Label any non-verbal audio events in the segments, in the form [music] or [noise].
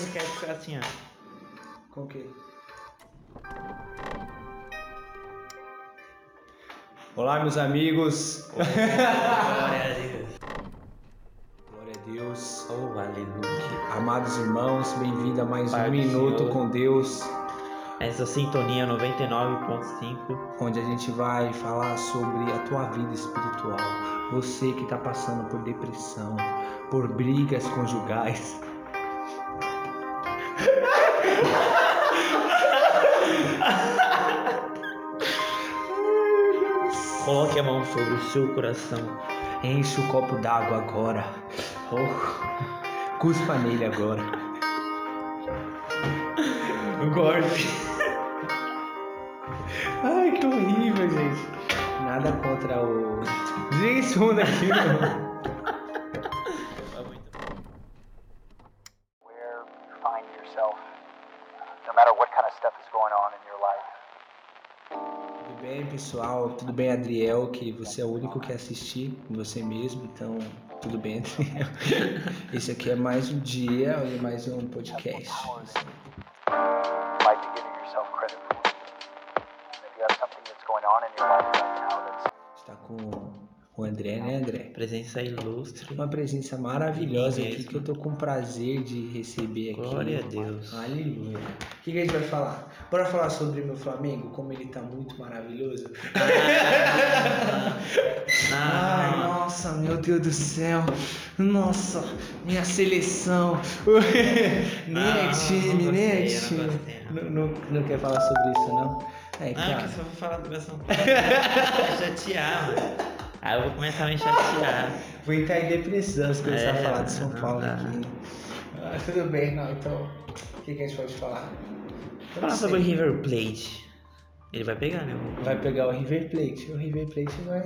podcast assim, ó. Com o quê? Olá, meus amigos. Glória a Deus. [laughs] Glória a Deus. Oh, aleluia. Amados irmãos, bem-vindo a mais Pai um Minuto Senhor. com Deus, Essa sintonia 99.5. onde a gente vai falar sobre a tua vida espiritual. Você que está passando por depressão, por brigas conjugais. A mão sobre o seu coração. Enche o copo d'água agora. Oh, cuspa nele agora. O golpe. Ai, que horrível, gente. Nada contra o. Mundo aqui, meu. Pessoal? Tudo bem, Adriel? Que você é o único que assistir você mesmo, então tudo bem, [laughs] Adriel. Esse aqui é mais um dia e mais um podcast. André, né, André? Presença ilustre. Uma presença maravilhosa aqui que eu tô com prazer de receber aqui. Glória a Deus. Aleluia. O que, que a gente vai falar? Bora falar sobre meu Flamengo, como ele tá muito maravilhoso. [laughs] Ai, Ah, nossa, meu Deus do céu. Nossa, minha seleção. [laughs] nem é Ah, time, não nem é não time. gostei, não. Não, não, quer falar sobre isso, não? É, ah, cara. que só vou falar do meu São Paulo. [laughs] Vai chatear, mano. Aí eu vou começar a me chatear. [laughs] Vou entrar em depressão se começar a É, falar de São não Paulo dá. aqui. Ah, tudo bem, não. Então, o que, que a gente pode falar? Eu não Fala sei. sobre o River Plate. Ele vai pegar, né? Vai pegar o River Plate. O River Plate vai,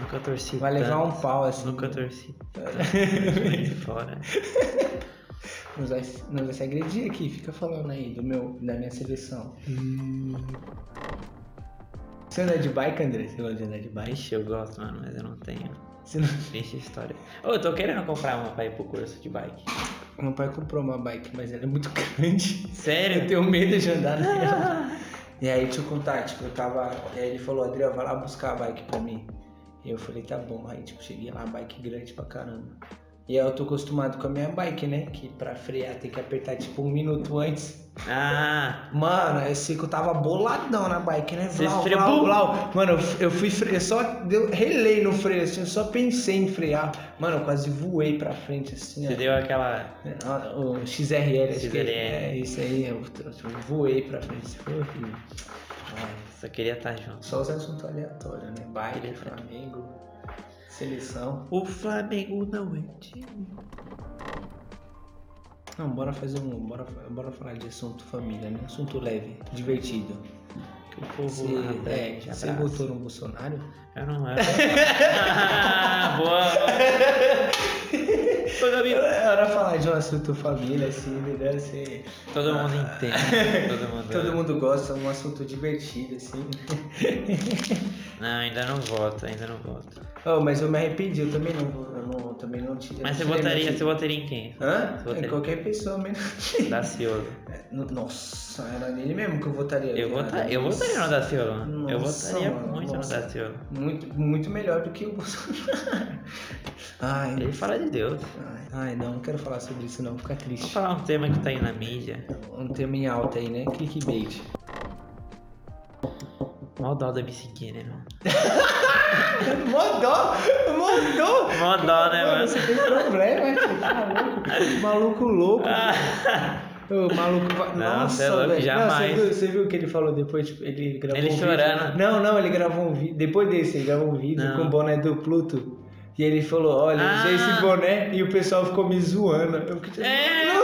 Nunca torci. vai levar um tanto. pau assim. Nunca torci. Sai [laughs] fora. [laughs] Nos vai, nos vai se agredir aqui. Fica falando aí do meu, da minha seleção. Você anda de bike, André? Você gosta de andar de bike? Ixi, eu gosto, mano, mas eu não tenho. Você não... [laughs] Triste história. Ô, eu tô querendo comprar uma pra ir pro curso de bike. Meu pai comprou uma bike, mas ela é muito [laughs] grande. Sério? Eu tenho medo de andar nela. [laughs] E aí, deixa eu contar, tipo, eu tava. E aí ele falou, Adriel, vai lá buscar a bike pra mim. E eu falei, tá bom. Aí, tipo, cheguei lá, bike grande pra caramba. E aí eu tô acostumado com a minha bike, né? Que pra frear tem que apertar tipo um minuto antes. Ah, Mano, eu sei que eu tava boladão na bike, né? Vlau, vlau, vlau. Mano, eu, eu fui frear, eu só deu, relei no freio, assim, eu só pensei em frear. Mano, eu quase voei pra frente, assim, você ó. deu aquela. Ah, O XRL, acho que XRL. é isso aí, eu, eu voei pra frente, foi horrível. Só queria estar junto. só os assuntos aleatórios, né? Bike, Queria- Flamengo, seleção. O Flamengo não é time. Não, bora fazer um. Bora, bora falar de assunto família, né? Assunto leve, divertido. Que o povo Você, é, aprende, você votou no Bolsonaro? Eu não era. [laughs] ah, boa. Gabi, É falar de um assunto família, assim, né? Assim, Todo mundo entende. Todo mundo. [laughs] todo mundo gosta, um assunto divertido, assim. Não, ainda não voto, ainda não voto. Oh, mas eu me arrependi, eu também não, vou- eu não, também não tive. Mas você votaria, você votaria em quem? Hã? Votaria- Em qualquer pessoa mesmo. [laughs] Daciolo. É, no- Nossa, era nele mesmo que eu votaria. Eu, votaria, eu votaria no Daciolo. mano. Eu Nossa, votaria mano, muito nossa. no Daciolo. Muito, muito melhor do que o Bolsonaro. [laughs] Ai, Ele fala de Deus. ai, ai, não, não quero falar sobre isso não, fica triste. falar um tema que tá aí na mídia. Um tema em alta aí, né? Clickbait. Dó da seguir, né, mano? Mandou! Mandou! Mó dó, né, mano? Você tem problema, tio, tá maluco? Maluco louco. Ah, O maluco vai. Não, Nossa, é louco, jamais. Não, você, viu, você viu o que ele falou depois? Tipo, ele gravou Ele um chorando. vídeo. Não, não, ele gravou um vídeo. Depois desse, ele gravou um vídeo Não. com o boné do Pluto. E ele falou: Olha, eu usei Ah. esse boné e o pessoal ficou me zoando. Eu É,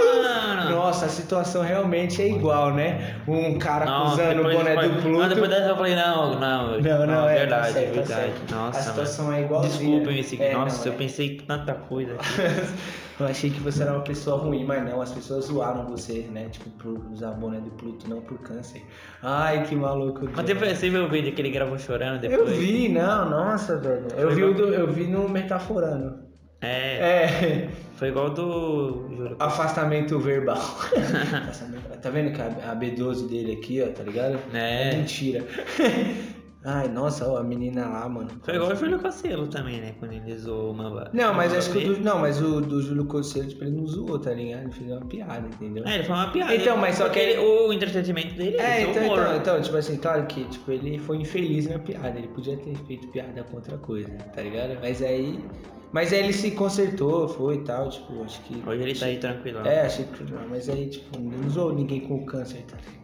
Nossa! a situação realmente é igual, né? Um cara Nossa, usando o boné depois- do Pluto. Não, depois dessa eu falei, não, não. Não, não, é, verdade, tá certo, tá verdade. certo. Nossa, a situação é igual. Desculpem me seguir. É, Nossa, não, eu é. pensei tanta coisa aqui. [laughs] Eu achei que você era uma pessoa ruim, mas não, as pessoas zoaram você, né? Tipo, por usar boné do Pluto, não por câncer. Ai, que maluco. Mas depois você viu o vídeo que ele gravou chorando Eu depois? vi, não, nossa, velho. Eu vi, do- eu vi no Metaforando. É, É, foi igual do. Juro. afastamento verbal. [laughs] Afastamento- tá vendo que a a B12 dele aqui, ó, tá ligado? É. Mentira. [laughs] Ai, nossa, ó, a menina lá, mano. Foi igual o Júlio Cocelo também, né? Quando ele zoou o Mamba. Não, mas acho que o do, não, mas o do Júlio Conselho, tipo, ele não zoou, tá ligado? Ele fez uma piada, entendeu? É, ele foi uma piada. Então, mas só que- ele- o entretenimento dele É, é, então, humor. então, então, tipo assim, claro que tipo, ele foi infeliz na piada, ele podia ter feito piada com outra coisa, tá ligado? Mas aí. Mas aí ele se consertou, foi e tal, tipo, acho que. Hoje ele tá aí tranquilo. É, achei que. Mas aí, tipo, não usou ninguém com câncer, tá ligado?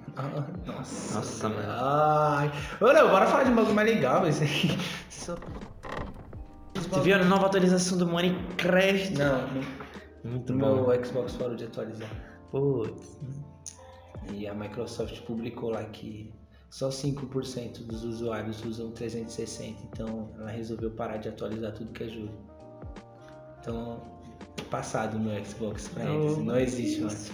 Nossa. Nossa, mano. Ai. Ô, não, bora falar de um bagulho mais legal, mas. Você viu a nova atualização do Minecraft? Não, Muito bom. meu Xbox parou de atualizar. Putz. E a Microsoft publicou lá que só 5% dos usuários usam 360, então ela resolveu parar de atualizar tudo que é jogo. Então, é passado no Xbox pra eles, não existe mais.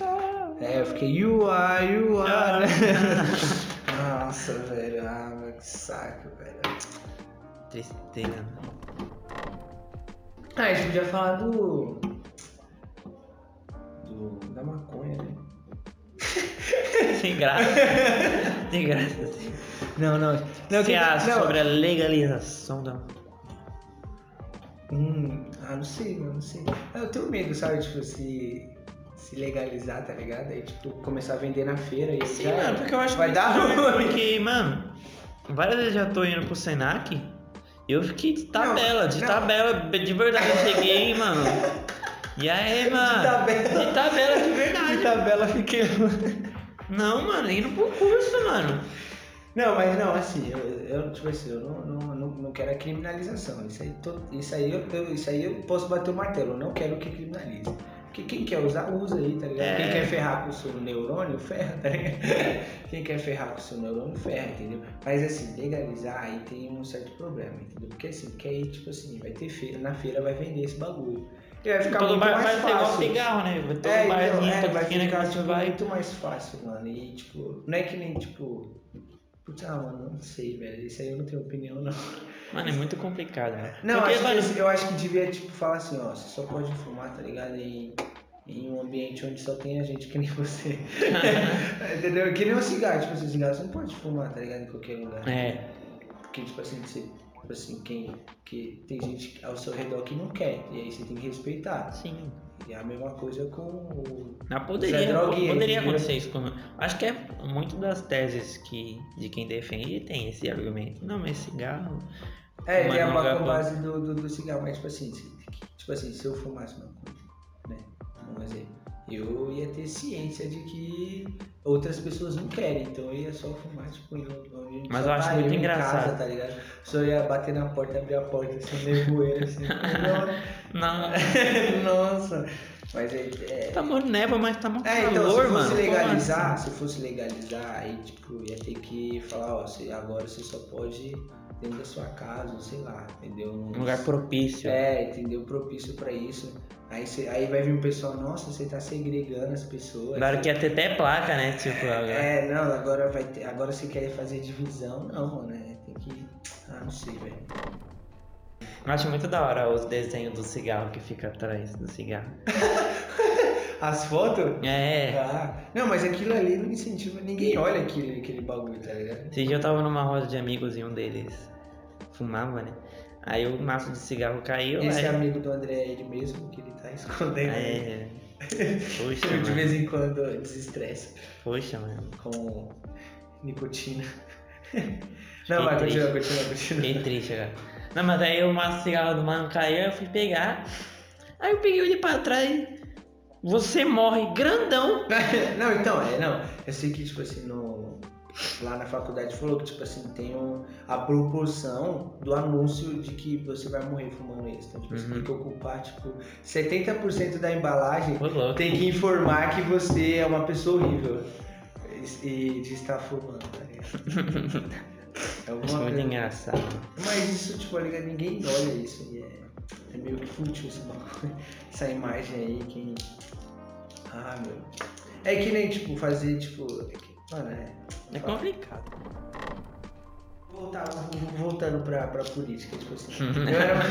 É, eu fiquei, you are, you are. [laughs] Nossa, velho, ah, meu, que saco, velho. Tristeza. Ah, a gente podia falar do. do da maconha, né? [laughs] Sem graça. Sem graça. Não, não. Não que- acha não. sobre a legalização da. Hum, ah, não sei, mano, não sei. Ah, Eu tenho medo, sabe? Tipo, se, se legalizar, tá ligado? Aí, tipo, começar a vender na feira e Sim, já- mano, porque eu acho vai muito dar ruim. Porque, mano, várias vezes já tô indo pro Senac e eu fiquei de tabela, de não. tabela, de verdade. Eu cheguei, [laughs] mano. E aí, mano? tabela. De tabela de verdade. De tabela fiquei. Não, mano, indo pro curso, mano. Não, mas não, assim, eu, eu tipo assim, eu não, não, não, não quero a criminalização. Isso aí, to- isso, aí eu, eu- isso aí eu posso bater o martelo, eu não quero que criminalize. Porque quem quer usar, usa aí, tá ligado? É. Quem quer ferrar com o seu neurônio, ferra, tá ligado? [laughs] Quem quer ferrar com o seu neurônio, ferra, entendeu? Mas assim, legalizar aí tem um certo problema, entendeu? Porque assim, porque aí, tipo assim, vai ter feira, na feira vai vender esse bagulho. E vai ficar Todo muito mais vai ser igual fácil. cigarro, né? Todo É, então, barzinho, é, toda vai que ficar gente tipo, vai. muito mais fácil, mano. E tipo, não é que nem tipo. Putz, ah, mano, não sei, velho. Isso aí eu não tenho opinião, não. Mano, é muito complicado, né? Não, Porque, acho mano, que, eu acho que devia, tipo, falar assim, ó, você só pode fumar, tá ligado? Em, em um ambiente onde só tem a gente que nem você. [laughs] [laughs] Entendeu? Que nem o cigarro, tipo assim, cigarro você não pode fumar, tá ligado? Em qualquer lugar. É, Porque, tipo assim, você, tipo assim, quem. Que tem gente ao seu redor que não quer. E aí você tem que respeitar. sim. E é a mesma coisa com o. Zé poderia, Droguinha, poderia acontecer isso com. Acho que é muito das teses que de quem defende tem esse argumento. Não, mas cigarro. É, Mas tem a não ba- lugar com bom. base do, do, do cigarro, mas tipo assim, tipo assim, se eu fumasse maconha, né? Um exemplo, eu ia ter ciência de que outras pessoas não querem, então eu ia só fumar, tipo, um ambiente Mas eu acho tá muito em engraçado. Casa, tá ligado? Só ia bater na porta, abrir a porta, assim, nevoeiro, assim. [laughs] Não, [laughs] Nossa! Mas é, é, tá mó neva, mas tá mó é, então, calor, se fosse mano. legalizar, assim? se fosse legalizar, aí, tipo, ia ter que falar, ó, agora você só pode dentro da sua casa, sei lá, entendeu? Um lugar propício. É, entendeu? Propício pra isso. Aí, cê- aí vai vir um pessoal, nossa, você tá segregando as pessoas. Agora que ia ter até placa, né? Tipo, agora. É, não, agora vai ter. Agora você quer fazer divisão, não, mano. é, Tem que. Ah, não sei, velho. Eu acho muito da hora os desenhos do cigarro que fica atrás do cigarro. [laughs] As fotos? É. Ah, não, mas aquilo ali não incentiva. Ninguém olha aquele, aquele bagulho, tá ligado? Esse dia eu tava numa roda de amigos e um deles fumava, né? Aí o maço de cigarro caiu. Esse aí... amigo do André é ele mesmo, que ele tá [laughs] escondendo. É. Poxa, [laughs] de mano. vez em quando desestressa Poxa, mano. com nicotina. [laughs] Fiquei Não, vai, triste. continua, continua, continua. Fiquei triste agora. Não, mas aí o maço de cigarro do mano caiu, eu fui pegar. Aí eu peguei ele pra trás. Você morre grandão. [laughs] Não, então, é, não. Eu sei que, tipo assim, no, lá na faculdade falou que, tipo assim, tem um, a proporção do anúncio de que você vai morrer fumando isso. Então, tipo, você Uhum. tem que ocupar, tipo, 70% da embalagem tem que informar que você é uma pessoa horrível. E, e de estar fumando, tá ligado? [laughs] É muito coisa. engraçado. Mas isso, tipo, olha, ninguém olha isso. E é, é meio que fútil esse bagulho. [laughs] Essa imagem aí, quem. Ah, meu. É que nem, tipo, fazer, tipo. é que- Mano, é. É complicado. Voltar, voltando pra, pra política, tipo assim. [laughs] Eu era, uma,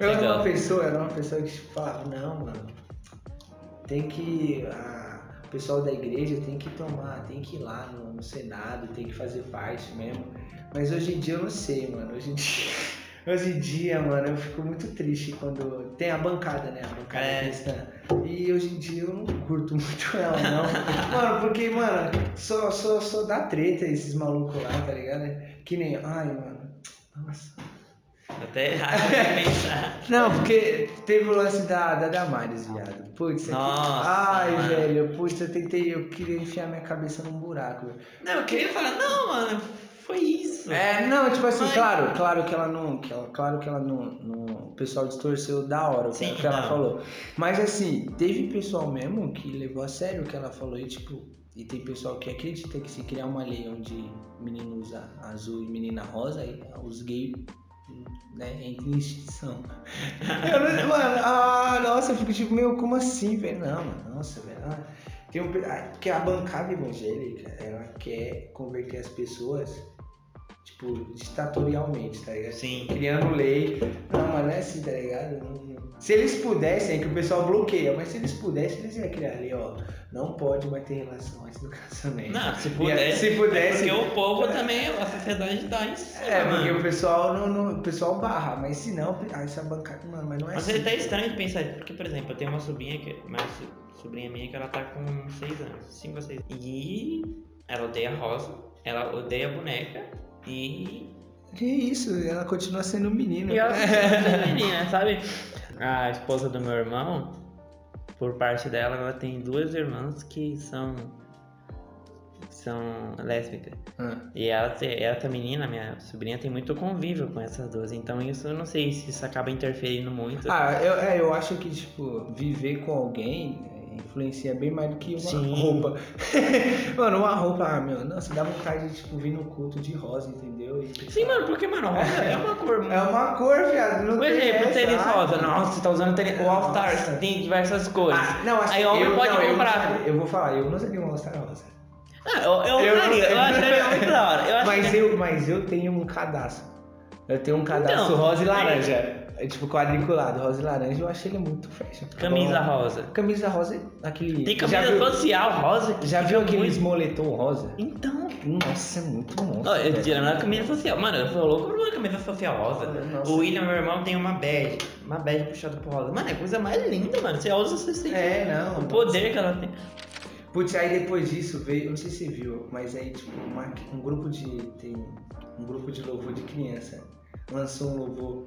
eu era uma pessoa, era uma pessoa que tipo, falava, não, mano, tem que. o pessoal da igreja tem que tomar, tem que ir lá no, no Senado, tem que fazer parte mesmo. Mas hoje em dia eu não sei, mano. Hoje em dia, [laughs] hoje em dia mano, eu fico muito triste quando. Tem a bancada, né? A bancada É. cristã. E hoje em dia eu não curto [laughs] muito ela, não. mano, porque, mano, só, só, só dá treta esses malucos lá, tá ligado? Que nem. Ai, mano. Nossa. Até errado de [laughs] pensar. Não, porque teve o lance da, da Damares, viado. Putz, aqui- Nossa, Ai, mano. velho, putz, eu tentei, eu queria enfiar minha cabeça num buraco. Não, eu queria falar, não, mano, foi isso. É, não, tipo assim, Mas- claro, claro que ela não. Que ela, claro que ela não, não. O pessoal distorceu da hora o que, Sim, que ela não. falou. Mas assim, teve pessoal mesmo que levou a sério o que ela falou e tipo. E tem pessoal que acredita que se criar uma lei onde menino usa azul e menina rosa, aí os gays né, entram em extinção. [laughs] Eu não- mano, ah, nossa, eu fico tipo, meu, como assim, velho? Não, mano, nossa, velho. ah, tem um, pe- ah, porque a bancada evangélica, ela quer converter as pessoas, tipo, ditatorialmente, tá ligado? Sim. Criando lei. Não, mas não é assim, tá ligado? Não- Se eles pudessem, é que o pessoal bloqueia, mas se eles pudessem, eles iam criar ali, ó. Não pode mais ter relação antes do casamento. Não, se aí, pudesse. se pudesse. Porque o povo também, a sociedade em cima, É, porque mano. o pessoal não, não- o pessoal barra, mas se não, ah, essa bancada, mano, mas não é Mas assim. é até estranho de pensar, porque, por exemplo, eu tenho uma sobrinha, que, uma so- sobrinha minha que ela tá com 6 anos, 5 ou 6 E ela odeia rosa, ela odeia boneca e. Que isso, ela continua sendo menina. E ela é [laughs] menina, sabe? A esposa do meu irmão, por parte dela, ela tem duas irmãs que são. são lésbicas. Ah, E ela, essa menina, minha sobrinha, tem muito convívio com essas duas. Então isso eu não sei se isso acaba interferindo muito. Ah, eu, é, eu acho que, tipo, viver com alguém é, influencia bem mais do que uma Sim. roupa. [laughs] mano, uma roupa, ah, meu, nossa, dá vontade de, tipo, vir no culto de rosa, entendeu? E, Sim, mano, porque, mano, rosa é uma cor. É uma cor, viado. Não Por exemplo, essa, tênis ah, rosa. Nossa, você tá usando tênis. O All Stars Nossa. tem diversas cores. Ah, não, assim, Aí homem eu, pode não, eu comprar. usaria- Eu, vou falar, eu não usaria um All-Star rosa. Ah, eu, eu, Eu não- usaria, eu acharia muito da hora. Eu [laughs] Mas que... eu, mas eu tenho um cadastro. Eu tenho um cadastro Então, rosa e aí- laranja. É tipo quadriculado, rosa e laranja. Eu achei ele muito fashion. Camisa Bom, rosa. Camisa rosa, aquele. Tem já camisa viu, social rosa. Já viu aqueles muito- moletom rosa? Então. Nossa, é muito monstro. Ó, eu velho. tirando a camisa social. Mano, eu sou louco por uma camisa social rosa. Nossa. O William, meu irmão, tem uma bege. Uma bege puxada pro rosa. Mano, é a coisa mais linda, mano. Você usa, você sente É, não. o poder que ela tem. Putz, aí depois disso veio, não sei se você viu, mas aí tipo, uma- um grupo de. Tem um grupo de louvor de criança lançou um louvor,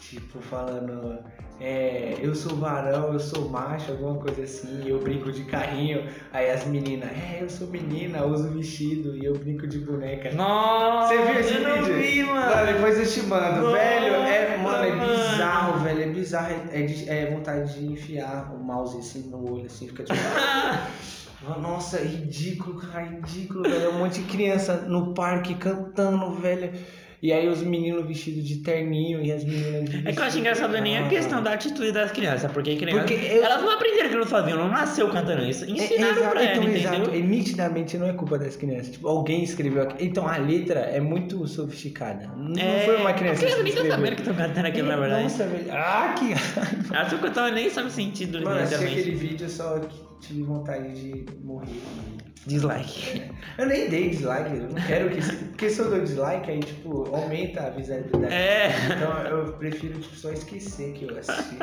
tipo, falando. É, eu sou varão, eu sou macho, alguma coisa assim, eu brinco de carrinho. Aí as meninas, é, eu sou menina, uso vestido e eu brinco de boneca. Nossa, Você viu esse eu não vídeo? vi, Não, mano. depois eu te mando. Nossa, velho, é, mano, é mano. bizarro, velho. É bizarro. É, é é vontade de enfiar o mouse assim no olho, assim, fica tipo. [laughs] Nossa, é ridículo, cara, ridículo, velho. É um monte de criança no parque cantando, velho. E aí os meninos vestidos de terninho e as meninas de É que eu acho engraçado nem a questão da atitude das crianças, porque crianças, Porque eu- elas não aprenderam aquilo sozinho, não nasceu cantando isso. Ensinaram É, pra ela, então, entendeu? exato. E nitidamente não é culpa das crianças. Tipo, alguém escreveu aqui. Então a letra é muito sofisticada. Não É, foi uma criança A criança nem escreveu. sabendo que estão cantando aquilo, na verdade. Nossa, velho. Ah, que Elas estão cantando nem sabe o sentido, Mano, literalmente. aquele vídeo eu só tive vontade de morrer. Dislike. Eu nem dei dislike, eu não quero que. Porque se eu dou dislike, aí, tipo, aumenta a visibilidade. É. Então eu prefiro tipo, só esquecer que eu assisti.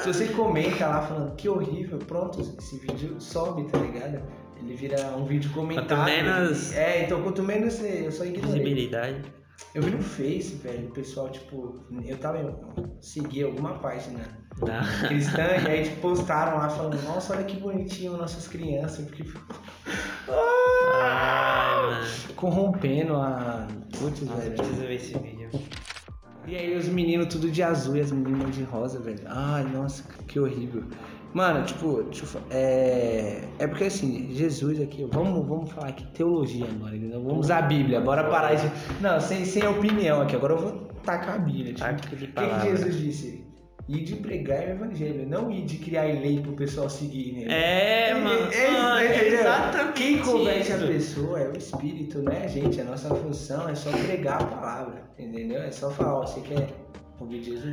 Se você comenta lá falando que horrível, pronto, esse vídeo sobe, tá ligado? Ele vira um vídeo comentado. Quanto menos- É, então quanto menos você- eu só ignorei. Visibilidade. Eu vi no Face, velho, o pessoal, tipo, eu tava. Eu segui alguma página Não. cristã e aí [laughs] tipo, postaram lá falando, nossa, olha que bonitinho nossas crianças, porque mano. corrompendo a. Putz, Nossa, eu velho. preciso ver esse vídeo. E aí os meninos tudo de azul e as meninas de rosa, velho. Ai, nossa, que horrível. Mano, tipo, deixa eu fa- é... é porque assim, Jesus aqui, vamos, vamos falar aqui teologia agora, entendeu? Vamos usar a Bíblia, bora parar de. Não, sem, sem opinião aqui, agora eu vou tacar a Bíblia. Tipo, o que, que. Jesus disse? ir de pregar o evangelho, não ir de criar lei pro pessoal seguir, né? É, mano. É, mano, é, entendeu? exatamente Quem convence a isso. pessoa é o Espírito, né, gente? A nossa função é só pregar a palavra, entendeu? É só falar, ó, você quer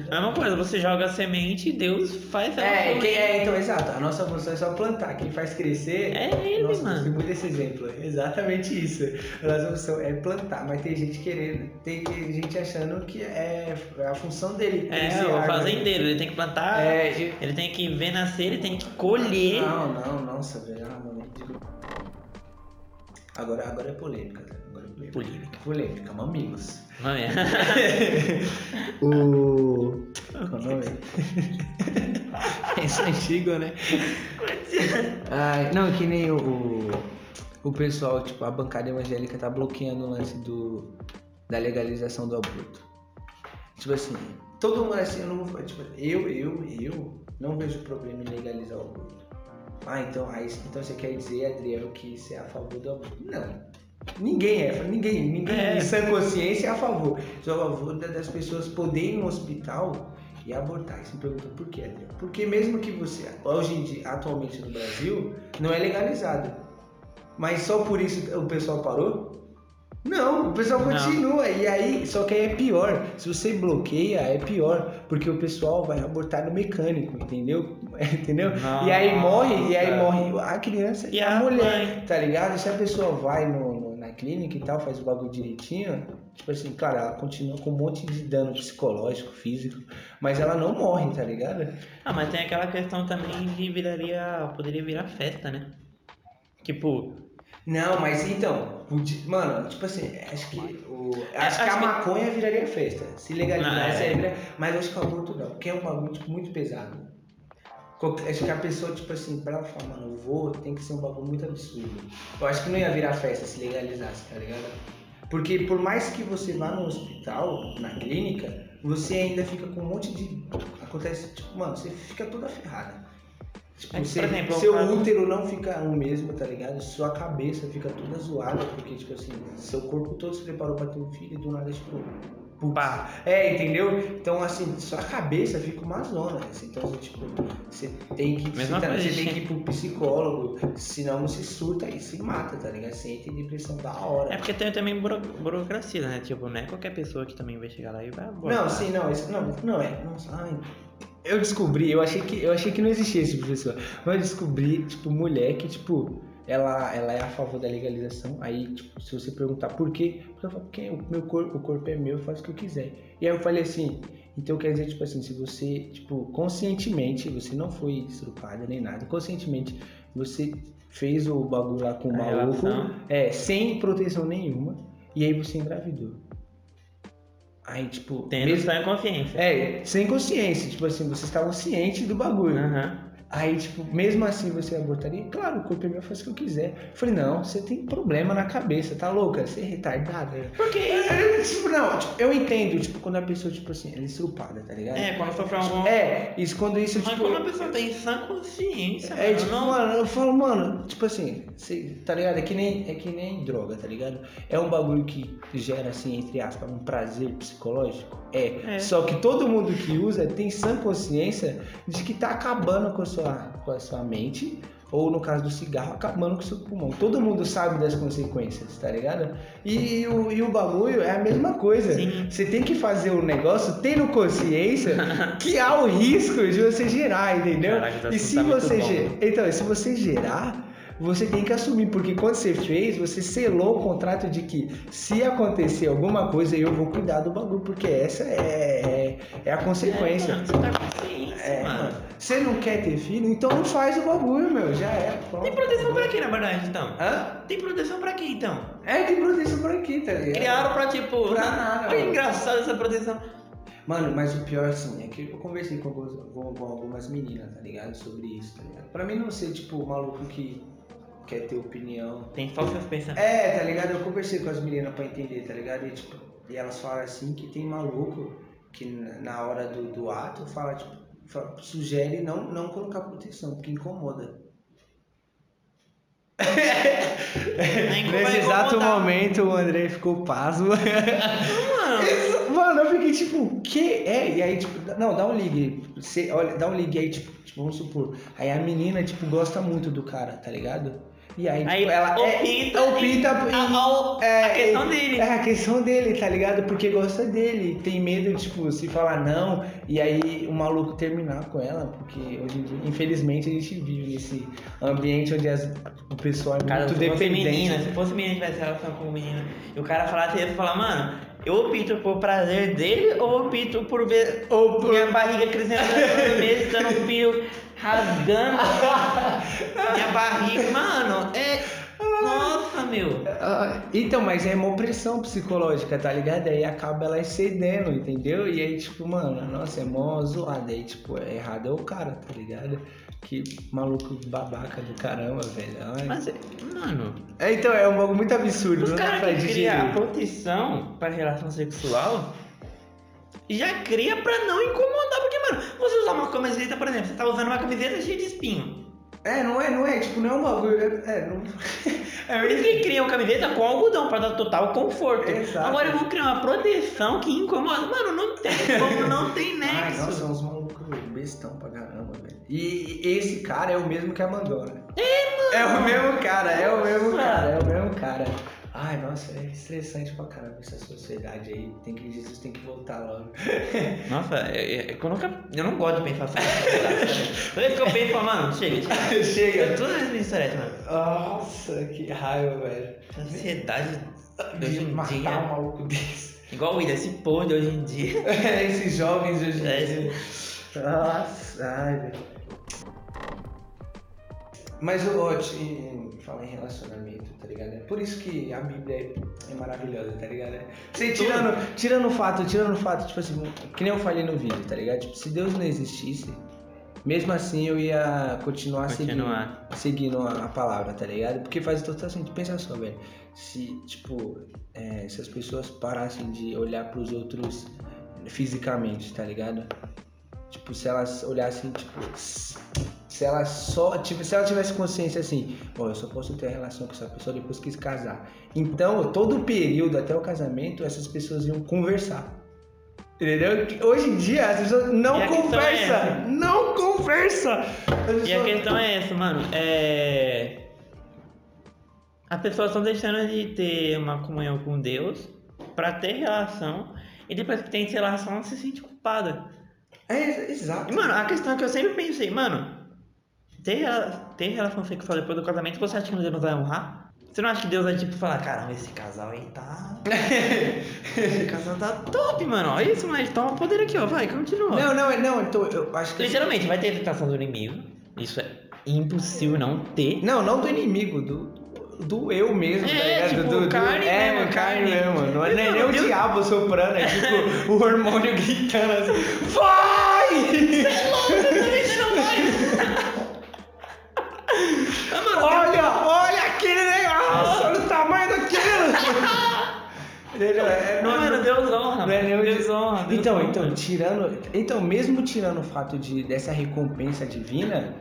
É uma coisa, você joga a semente e Deus faz ela É, quem, é, então, exato. A nossa função é só plantar. Quem faz crescer. É ele, nossa, mano. gostei muito desse exemplo. É exatamente isso. A nossa função é plantar. Mas tem gente querendo, tem que- gente achando que é a função dele. É, o árvore. fazendeiro, ele tem que plantar, É, e- ele tem que ver nascer, ele tem que colher. Não, não, nossa, velho. Ah, Agora, agora é polêmica. tá? Agora é polêmica. Polêmica. Polêmica, mamilos. É? [laughs] o. Qual o nome? [laughs] Isso é antigo, né? Ai, não, que nem o, o, o pessoal, tipo, a bancada evangélica tá bloqueando o lance do, da legalização do aborto. Tipo assim, todo mundo assim, eu não vou falar, tipo, eu, eu, eu não vejo problema em legalizar o aborto. Ah, então, aí, então você quer dizer, Adriel, que você é a favor do aborto? Não. Ninguém é, ninguém, ninguém É. sã consciência é a favor. Sou a favor da- das pessoas poderem ir no hospital e abortar. E me pergunta por quê, Adriel? Porque mesmo que você, hoje em dia, atualmente no Brasil, não é legalizado. Mas só por isso o pessoal parou? Não, o pessoal Não. continua. E aí, só que aí é pior. Se você bloqueia, é pior. Porque o pessoal vai abortar no mecânico, entendeu? [laughs] entendeu? E aí morre, e aí morre a criança e, E a, a mulher, mãe. tá ligado? Se a pessoa vai no- na clínica e tal, faz o bagulho direitinho, tipo assim, claro, ela continua com um monte de dano psicológico, físico, mas ela não morre, tá ligado? Ah, mas tem aquela questão também de viraria. Poderia virar festa, né? Tipo, Não, mas então, mano, tipo assim, acho que o, acho que acho a que- maconha viraria festa. Se legalizasse, Ah, é. mas acho que o aborto não, porque é um bagulho tipo, muito pesado. Acho que a pessoa, tipo assim, pra ela falar, mano, eu vou, tem que ser um bagulho muito absurdo. Eu acho que não ia virar festa se legalizasse, tá ligado? Porque por mais que você vá no hospital, na clínica, você ainda fica com um monte de. Acontece, tipo, mano, você fica toda ferrada. Tipo, É que, por você- exemplo, seu o caso- útero não fica o mesmo, tá ligado? Sua cabeça fica toda zoada, porque, tipo assim, seu corpo todo se preparou pra ter um filho e do nada, tipo. Pá. É, entendeu? Então, assim, sua cabeça fica uma zona. assim. Então, você, tipo, você tem que. Mesma você, tá- você tem que ir pro psicólogo, senão você surta e se mata, tá ligado? Você entra em depressão da hora. É porque tem também buro- burocracia, né? Tipo, não é qualquer pessoa que também vai chegar lá e vai abortar. Não, sim, não, isso, não, não é. Nossa, ai. Eu descobri, eu achei que eu achei que não existia esse pessoa. Mas eu descobri, tipo, mulher que, tipo, ela, ela é a favor da legalização. Aí, tipo, se você perguntar por quê, porque ela fala, porque o meu corpo, o corpo é meu, eu faço o que eu quiser. E aí eu falei assim, então quer dizer, tipo assim, se você, tipo, conscientemente, você não foi estrupada nem nada, conscientemente você fez o bagulho lá com o maluco, é, sem proteção nenhuma, e aí você engravidou. Aí, tipo, Tendo mesmo- só em consciência. é, sem consciência, tipo assim, vocês estavam cientes do bagulho. Aham. Aí, tipo, mesmo assim você abortaria? Claro, o corpo é meu, faz o que eu quiser. Eu falei, não, você tem problema na cabeça, tá louca? Você é retardada. Porque. Tipo, não, tipo, eu entendo, tipo, quando a pessoa, tipo assim, ela é estrupada, tá ligado? É, quando sofre algum. É, isso quando isso, Mas tipo. quando a pessoa tem sã consciência, É, mano, tipo, não. mano, eu falo, mano, tipo assim, cê, tá ligado? É que, nem, é que nem droga, tá ligado? É um bagulho que gera, assim, entre aspas, um prazer psicológico. É. É. Só que todo mundo que usa tem sã consciência de que tá acabando com a sua, com a sua mente, ou no caso do cigarro, acabando com o seu pulmão. Todo mundo sabe das consequências, tá ligado? E, o, e o bagulho é a mesma coisa. Sim. Você tem que fazer o negócio tendo consciência [laughs] que há o risco de você gerar, entendeu? Caraca, esse e assunto se tá você bom. ge- então, e se você gerar, você tem que assumir, porque quando você fez, você selou o contrato de que se acontecer alguma coisa, eu vou cuidar do bagulho, porque essa é, é, é a consequência. É, mano, você tá consciência, É, mano. Você não quer ter filho, então não faz o bagulho, meu. Já é. pronto. Tem proteção pra quê, na verdade, então? Hã? Tem proteção pra quê, então? É, tem proteção por aqui, tá ligado? Criaram pra, tipo... Pra nada, Olha engraçado essa proteção. Mano, mas o pior, assim, é que eu conversei com algumas, com algumas meninas, tá ligado? Sobre isso, tá ligado? Pra mim não ser, tipo, o maluco que quer ter opinião. Tem falsas pensamentos. É, tá ligado? Eu conversei com as meninas pra entender, tá ligado? E, tipo, e elas falam assim que tem maluco que na- hora do, do ato fala, tipo, fala- sugere não, não colocar proteção, porque incomoda. [laughs] Nesse exato momento o André ficou pasmo. Mano, [laughs] Mano, eu fiquei tipo, o quê? É, e aí, tipo, não, dá um ligue. Você, olha, dá um ligue aí, tipo, tipo, vamos supor. Aí a menina, tipo, gosta muito do cara, tá ligado? E aí, Aí tipo, ela opta é, opta a, é, a questão é, dele. É a questão dele, tá ligado? Porque gosta dele. Tem medo, tipo, se falar não e aí o maluco terminar com ela. Porque hoje em dia, infelizmente, a gente vive nesse ambiente onde as- o pessoal é Cara, muito se fosse dependente. menina, se fosse menina tivesse relação com o menino, e o cara falasse, ele ia falar, mano, eu opto por prazer dele ou opto por ver Ou por- minha barriga crescendo meses, dando um pio, rasgando [laughs] minha barriga. Mano, é. Nossa, meu. Ah, então, mas é uma opressão psicológica, tá ligado? Aí acaba ela excedendo, entendeu? E aí, tipo, mano, nossa, é mó zoada. Aí, tipo, é errado é o cara, tá ligado? Que maluco babaca do caramba, velho. Ai. Mas, mano, É, então, é um bagulho muito absurdo, os caras que criam proteção para relação sexual já cria pra não incomodar. Porque, mano, você usar uma camiseta, por exemplo, você tá usando uma camiseta cheia de espinho. É, não é, não é, tipo, não é um bagulho. É, é, não. É por isso que criam camiseta com algodão pra dar total conforto. Exato. Agora eu vou criar uma proteção que incomoda. Mano, não tem como, não tem Ai, nexo. nossa, uns malucos bestão pra caramba, velho. E esse cara é o mesmo que a Mandona. É, mano! É o mesmo cara, é o mesmo cara, é o mesmo cara. Ai, nossa, é estressante pra caramba essa sociedade aí. Tem que, Jesus tem que voltar logo. [laughs] Nossa, é, é, eu, nunca, eu não gosto de pensar assim. Toda vez que eu penso, eu falo, mano, chega, chega. [laughs] Chega. Toda vez me estressa, mano. Nossa, que raiva, velho. A Ansiedade de hoje em matar um dia. maluco desse. Igual o William, esse povo de hoje em dia. [laughs] Esses jovens de hoje em É, dia. Nossa, ai, velho. Mas eu gosto de falar em relacionamento, tá ligado? É por isso que a Bíblia é, é maravilhosa, tá ligado? Você tirando, tirando o fato, tirando o fato, tipo assim, que nem eu falei no vídeo, tá ligado? Tipo, se Deus não existisse, mesmo assim eu ia continuar, Continuar. seguindo, seguindo a, a palavra, tá ligado? Porque faz total sentido. Pensa só, velho. Se, tipo, é, se as pessoas parassem de olhar pros outros fisicamente, tá ligado? Tipo, se elas olhassem, tipo, se ela só, tipo, se ela tivesse consciência assim, ó, eu só posso ter relação com essa pessoa depois que se casar. Então, todo o período até o casamento, essas pessoas iam conversar. Entendeu? Hoje em dia as pessoas não é conversam, essa. não conversa. As E a pessoas- questão é essa, mano. É. As pessoas estão deixando de ter uma comunhão com Deus pra ter relação. E depois que tem relação, ela se sente culpada. É, exato. E, mano, a questão é que eu sempre pensei, mano, ter, ter relação sexual depois do casamento, você acha que Deus não vai honrar? Você não acha que Deus vai, tipo, falar, caramba, esse casal aí tá. [laughs] esse casal tá top, mano. Olha isso, mas toma poder aqui, ó. Vai, continua. Não, não, não, então eu acho que Literalmente, vai ter a tentação do inimigo. Isso é impossível não ter. Não, não do inimigo, do, do eu mesmo, tá É, ligado? tipo, do, do- carne é, mesmo, carne carne. mesmo. Não é nem, nem o diabo soprando, é tipo o hormônio gritando assim, vai! Você não vai. Olha, olha aquele negócio, olha o tamanho daquilo! [laughs] Entendeu? É, Não, mano, Deus honra. Não é o Deus honra. Deus Então, honra. então, tirando. Então, mesmo tirando o fato de, dessa recompensa divina,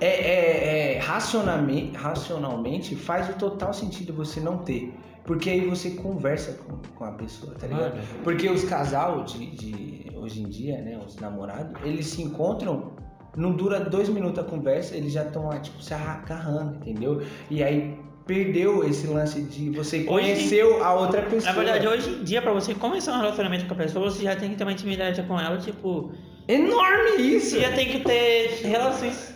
é, é, é, racionalmente, racionalmente faz o total sentido você não ter. Porque aí você conversa com, com a pessoa, tá ligado? Mano. Porque os casal de, de hoje em dia, né? Os namorados, eles se encontram, não dura dois minutos a conversa, eles já estão lá, tipo, se agarrando, entendeu? E aí perdeu esse lance de você conheceu a outra pessoa. Na verdade, hoje em dia, pra você começar um relacionamento com a pessoa, você já tem que ter uma intimidade com ela, tipo. Enorme isso! Você já tem que ter relações.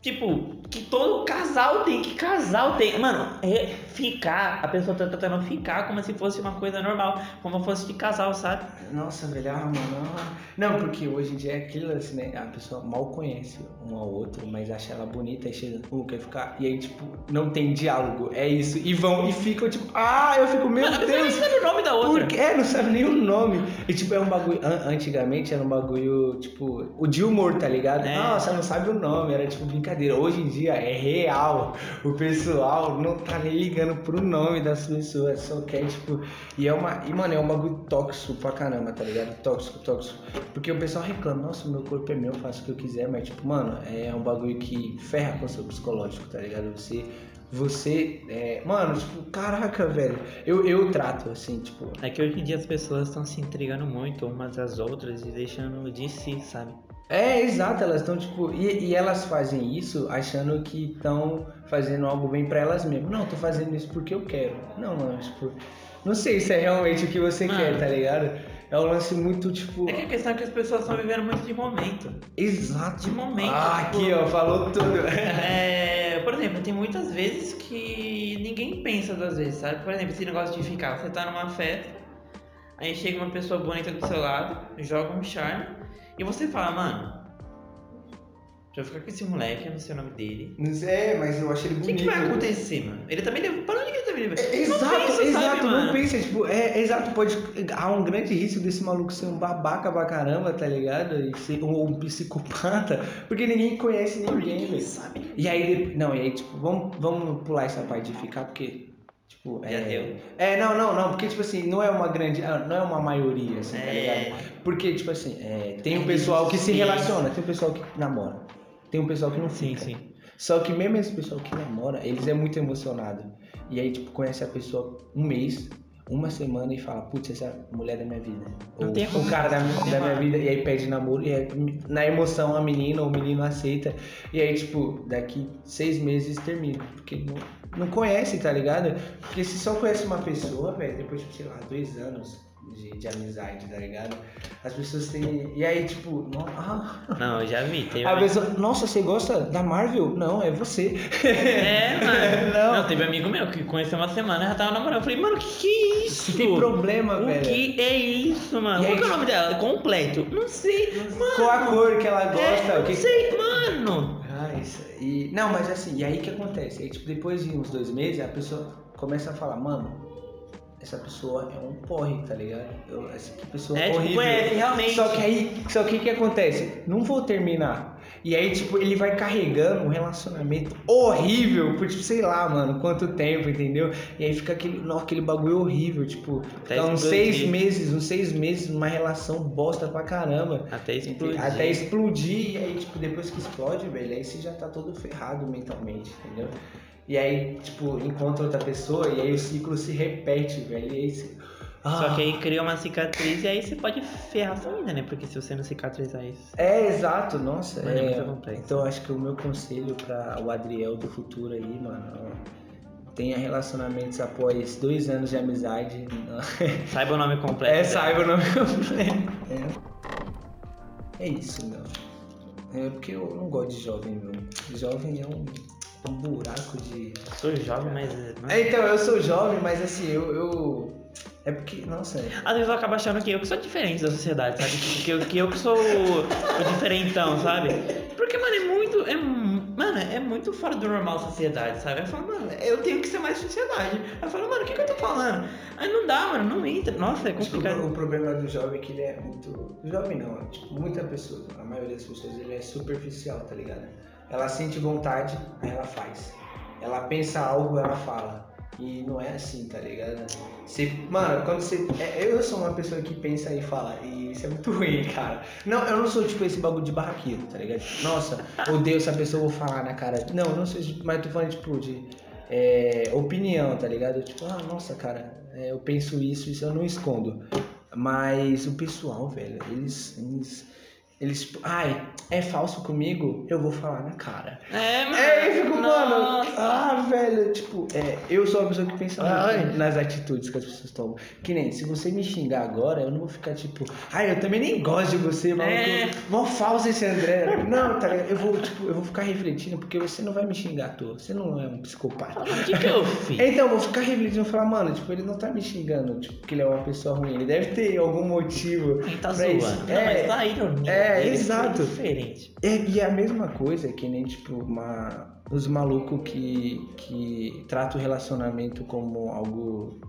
Tipo, que todo casal tem, que casal tem. Mano, é ficar, a pessoa tá tentando ficar como se fosse uma coisa normal, como fosse de casal, sabe? Nossa, velho, ah, mano. ah. Não, porque hoje em dia é aquilo assim, né? A pessoa mal conhece um ao outro, mas acha ela bonita e chega, uh, quer ficar. E aí, tipo, não tem diálogo. É isso. E vão e ficam, tipo, ah, eu fico, meu Deus. sabe o nome da outra. É, não sabe nem o nome. E tipo, é um bagulho. an- Antigamente era um bagulho, tipo, o de humor, tá ligado? É. Nossa, não sabe o nome, era tipo brincadeira. Hoje em dia é real. O pessoal não tá nem ligando pro nome das pessoas, só quer, tipo. E é uma. E, mano, é um bagulho tóxico pra caramba, tá ligado? Tóxico, tóxico. Porque o pessoal reclama, nossa, meu corpo é meu, eu faço o que eu quiser, mas, tipo, mano, é um bagulho que ferra com o seu psicológico, tá ligado? Você você. é, mano, tipo, caraca, velho. Eu, eu trato assim, tipo. É que hoje em dia as pessoas estão se intrigando muito umas às outras e deixando de si, sabe? É, exato, elas estão tipo. E, e elas fazem isso achando que estão fazendo algo bem pra elas mesmas. Não, tô fazendo isso porque eu quero. Não, mano, tipo. Não sei se é realmente o que você Mano. quer, tá ligado? É um lance muito, tipo. É que a questão é que as pessoas estão vivendo muito de momento. Exato. De momento. Ah, tipo, aqui, ó, falou tudo. [laughs] É, [laughs] por exemplo, tem muitas vezes que ninguém pensa duas vezes, sabe? Por exemplo, esse negócio de ficar, você tá numa festa, aí chega uma pessoa bonita do seu lado, joga um charme, e você fala, mano, deixa eu ficar com esse moleque, eu não sei o nome dele. Sei, é, mas eu achei ele O que, bonito. que vai acontecer, mano? Ele também deve. Para onde que ele também deve? É, Exato, não pensa, exato, sabe, não pensa, tipo, é, exato, pode, há um grande risco desse maluco ser um babaca pra caramba, tá ligado? E ser um, um psicopata, porque ninguém conhece ninguém, Ninguém velho. sabe. E aí, não, e aí, tipo, vamos, vamos pular essa parte de ficar, porque, tipo, Já é... deu. É, não, não, não, porque, tipo assim, não é uma grande, ah, não é uma maioria, assim, tá ligado? É. Porque, tipo assim, é, tem um É pessoal que se relaciona, tem um pessoal que namora, tem um pessoal que não Sim, fica. sim. Só que mesmo esse pessoal que namora, eles é muito emocionado. E aí, tipo, conhece a pessoa um mês, uma semana e fala, putz, essa é a mulher da minha vida. Não Ou tem o cara da, da minha vida, e aí pede namoro, e aí, na emoção a menina ou o menino aceita. E aí, tipo, daqui seis meses termina. Porque não, não conhece, tá ligado? Porque se só conhece uma pessoa, velho, depois, tipo, sei lá, dois anos de, de amizade, tá ligado? As pessoas têm. E aí, tipo, no- ah, Não, eu já vi. [laughs] Teve a pessoa, nossa, você gosta da Marvel? Não, é você. É, [laughs] mano. Não. Não. teve amigo meu que conheceu uma semana e já tava namorando. Eu falei, mano, que que é isso? Tem problema, O velho. que é isso, mano? E Qual aí, é o nome dela? Completo. Não sei. Mano. Qual a cor que ela É, gosta? o não que... sei, mano. Ah, isso aí. Não, mas assim, e aí que acontece? Aí, tipo, depois de uns dois meses, a pessoa começa a falar, mano, essa pessoa é um porre, tá ligado? Eu, essa pessoa É, tipo, horrível. conhece, realmente. Só que aí, só que o que acontece? Não vou terminar. E aí, tipo, ele vai carregando um relacionamento horrível por, tipo, sei lá, mano, quanto tempo, entendeu? E aí fica aquele, não, aquele bagulho horrível, tipo, Até tá uns seis meses, uns seis meses numa relação bosta pra caramba. Até explodir. Até explodir, e aí, tipo, depois que explode, velho, aí você já tá todo ferrado mentalmente, entendeu? E aí, tipo, encontra outra pessoa e aí o ciclo se repete, velho. E aí você. Só Ah, que aí cria uma cicatriz e aí você pode ferrar sua vida, né? Porque se você não cicatrizar isso. É, exato, nossa. É é, muito complexo. então acho que o meu conselho pra o Adriel do futuro aí, mano, tenha relacionamentos após dois anos de amizade. [laughs] Saiba o nome completo. É, dela. saiba o nome completo. É. é isso, meu. É porque eu não gosto de jovem, meu. Jovem é um, um buraco de. Sou jovem, mas. não- É, então, eu sou jovem, mas assim, eu. eu... É porque, nossa, é- Às vezes eu acabo achando que eu que sou diferente da sociedade, sabe? Que eu que, eu que sou o, diferentão, sabe? Porque, mano, é muito. É, mano, é muito fora do normal sociedade, sabe? Eu falo, mano, eu tenho que ser mais sociedade. Eu falo, mano, o que, que eu tô falando? Aí não dá, mano, não entra. Nossa, é Acho que o, complicado. o problema do jovem é que ele é muito. Jovem não, é, tipo, muita pessoa, a maioria das pessoas, ele é superficial, tá ligado? Ela sente vontade, aí ela faz. Ela pensa algo, ela fala. E não é assim, tá ligado? Você, mano, quando você. é, Eu sou uma pessoa que pensa e fala, e isso é muito [laughs] ruim, cara. Não, eu não sou tipo esse bagulho de barraqueiro, tá ligado? Nossa, [laughs] odeio essa pessoa, vou falar na cara. Não, não sou, mas tô falando, tipo, de é, opinião, tá ligado? Tipo, ah, nossa, cara, é, eu penso isso, isso eu não escondo. Mas o pessoal, velho, eles. Eles. Eles tipo, ai, é falso comigo? Eu vou falar na cara. É, mano. É, eu fico, mano. Nossa. Ah, velho, tipo, é, eu sou uma pessoa que pensa muito nas atitudes que as pessoas tomam. Que nem, se você me xingar agora, eu não vou ficar tipo, ai, eu também nem gosto de você, maluco. É. Mó falso esse André. Não, tá ligado? Eu vou, tipo, eu vou ficar refletindo, porque você não vai me xingar à toa. Você não é um psicopata. O que, que eu fiz? [laughs] Então, eu vou ficar refletindo e falar, mano, tipo, ele não tá me xingando, tipo, porque ele é uma pessoa ruim. Ele deve ter algum motivo. Ele tá pra zoando. isso. Não, É. mas tá ironia. É, dele exato. foi Diferente. É, e é a mesma coisa que nem, tipo, uma, os malucos que, que tratam o relacionamento como algo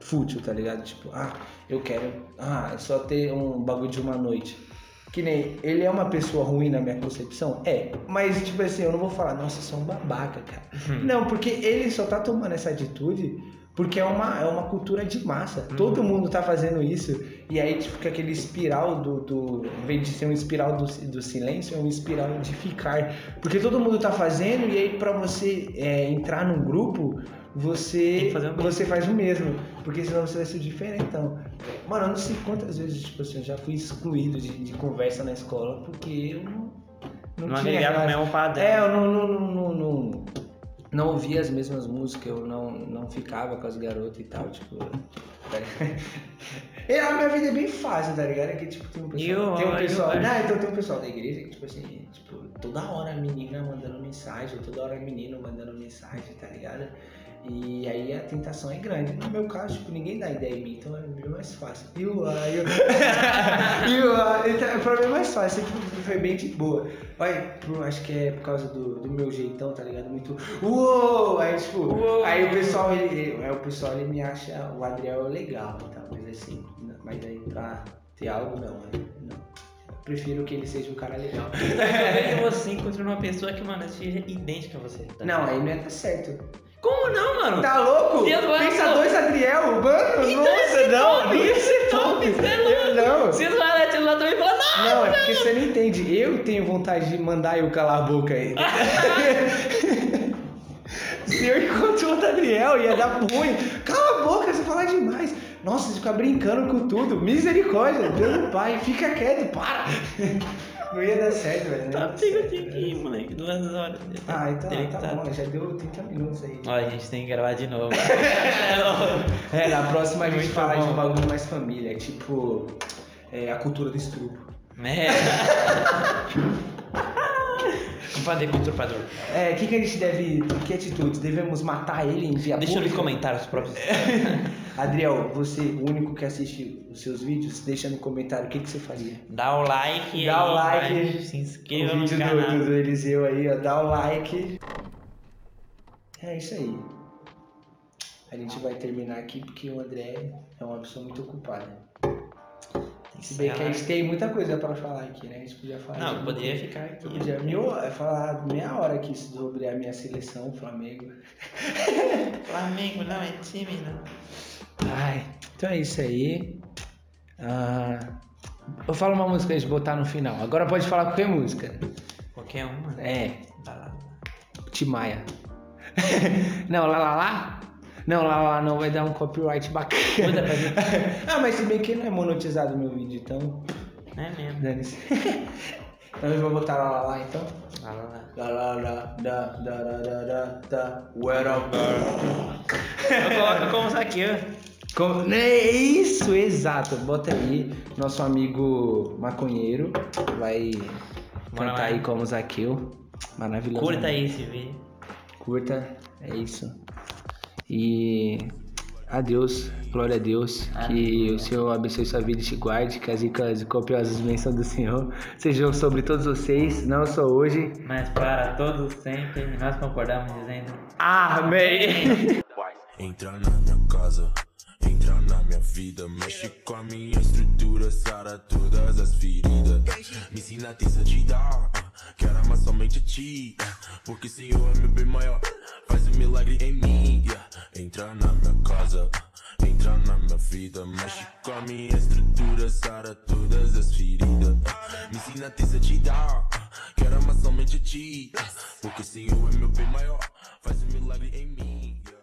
fútil, tá ligado? Tipo, ah, eu quero. Ah, é só ter um bagulho de uma noite. Que nem ele é uma pessoa ruim na minha concepção? É. Mas, tipo assim, eu não vou falar, nossa, é um babaca, cara. Uhum. Não, porque ele só tá tomando essa atitude porque é uma, é uma cultura de massa. Uhum. Todo mundo tá fazendo isso. E aí, tipo, fica aquele espiral do. do em vez de ser um espiral do, do silêncio, é um espiral de ficar. Porque todo mundo tá fazendo, e aí, pra você é, entrar num grupo, você, mesmo. você faz o mesmo. Porque senão você vai ser diferentão. Mano, eu não sei quantas vezes, tipo assim, eu já fui excluído de, de conversa na escola porque eu não. Não, Não tinha aquela- mesmo padrão. é, eu não, não, não, não, não, ouvia as mesmas músicas, eu não, não ficava com as garotas e tal, tipo. tá? [laughs] E a minha vida é bem fácil, tá ligado? É que tipo, tem um pessoal. Eu- tem um eu- pessoal. eu- não, então tem um pessoal da igreja que, tipo assim, tipo, toda hora a menina mandando mensagem, toda hora menino mandando mensagem, tá ligado? E aí a tentação é grande. No meu caso, tipo, ninguém dá ideia em mim, então é bem mais fácil. E o. [laughs] e o- mim é mais fácil, sempre foi bem de boa. Olha, acho que é por causa do, do meu jeitão, tá ligado? Muito. Uou! Aí, tipo, Uou! aí o pessoal, ele, aí o pessoal ele me acha o Adriel legal e tal, mas assim, não- mas aí pra ter algo, não, né? não. Prefiro que ele seja um cara legal. [laughs] Talvez você encontre uma pessoa que, mano, seja idêntica a você. tá Não, aí não ia dar certo. Como não, mano? Tá louco? Vai- Pensa dois Adriel, mano, Então nossa, esse não, top, não ia ser top, top. você é Eu não. Se lá também falam, não! Não, é porque você não entende. Eu tenho vontade de mandar eu calar a boca aí. [laughs] Se eu encontro outro Adriel, ia dar ruim. Cala a boca, você fala demais. Nossa, você fica brincando com tudo. Misericórdia, Deus do Pai. Fica quieto, para. Não ia dar certo, velho. ia Tá, tem que ir, velho. moleque, duas horas. Ah, então tá tá- bom. Já deu 30 minutos aí. Ó, a gente tem que gravar de novo. [laughs] [laughs] É, na próxima a gente Muito fala de um bagulho mais família. Tipo, é, a cultura do estrupo. Vamos [laughs] fazer com o usurpador. É, o que, que a gente deve. Que atitudes? Devemos matar ele em via Deixa nos pública? comentários os próprios. [laughs] Adriel, você, o único que assiste os seus vídeos, deixa no comentário o que, que você faria. Dá o like Dá aí, o like. vai, Se inscreva o no vídeo canal. do, do, do Eliseu aí, ó, dá o like. É isso aí. A gente vai terminar aqui porque o André é uma pessoa muito ocupada. Se bem que a gente tem muita coisa pra falar aqui, né? A gente podia falar. Não, poderia ficar aqui. Eu podia mil, falar meia hora aqui sobre a minha seleção, Flamengo. [laughs] Flamengo não é time, não. Ai, então é isso aí. Ah, eu falo uma música pra gente botar no final. Agora pode falar qualquer música. Qualquer uma. É, Dá lá. Timaya. [laughs] não, lá lá lá? Não, lá lá não vai dar um copyright bacana. Pra gente. [laughs] ah, mas se bem que não é monetizado o meu vídeo, então. É mesmo. Dane-se. [laughs] então eu vou botar lá lá lá então. Lá, lá, lá. Lá lá lá da da da da da da Where up Eu coloco como isso aqui, ó. Com- É isso, exato. Bota aí. Nosso amigo maconheiro vai Bora cantar lá. aí como Zaqueu. Maravilhoso. Curta aí esse vídeo. Curta, é isso. E adeus, glória a Deus. Que o Senhor abençoe sua vida e te guarde. Que as ricas e copiosas bênçãos do Senhor sejam sobre todos vocês, não só hoje. Mas para todos sempre, nós concordamos dizendo. Amém. Entra na minha casa, entra na minha vida, mexe com a minha estrutura, sara todas as feridas. Me ensina a ter santidade, quero amar somente a ti, porque Senhor é meu bem maior, faz um milagre em mim. Entra na minha casa, entra na minha vida, mexe com a minha estrutura, sara todas as feridas. Me ensina a ter santidade, quero amar somente a ti, porque Senhor é meu bem maior, faz um milagre em mim.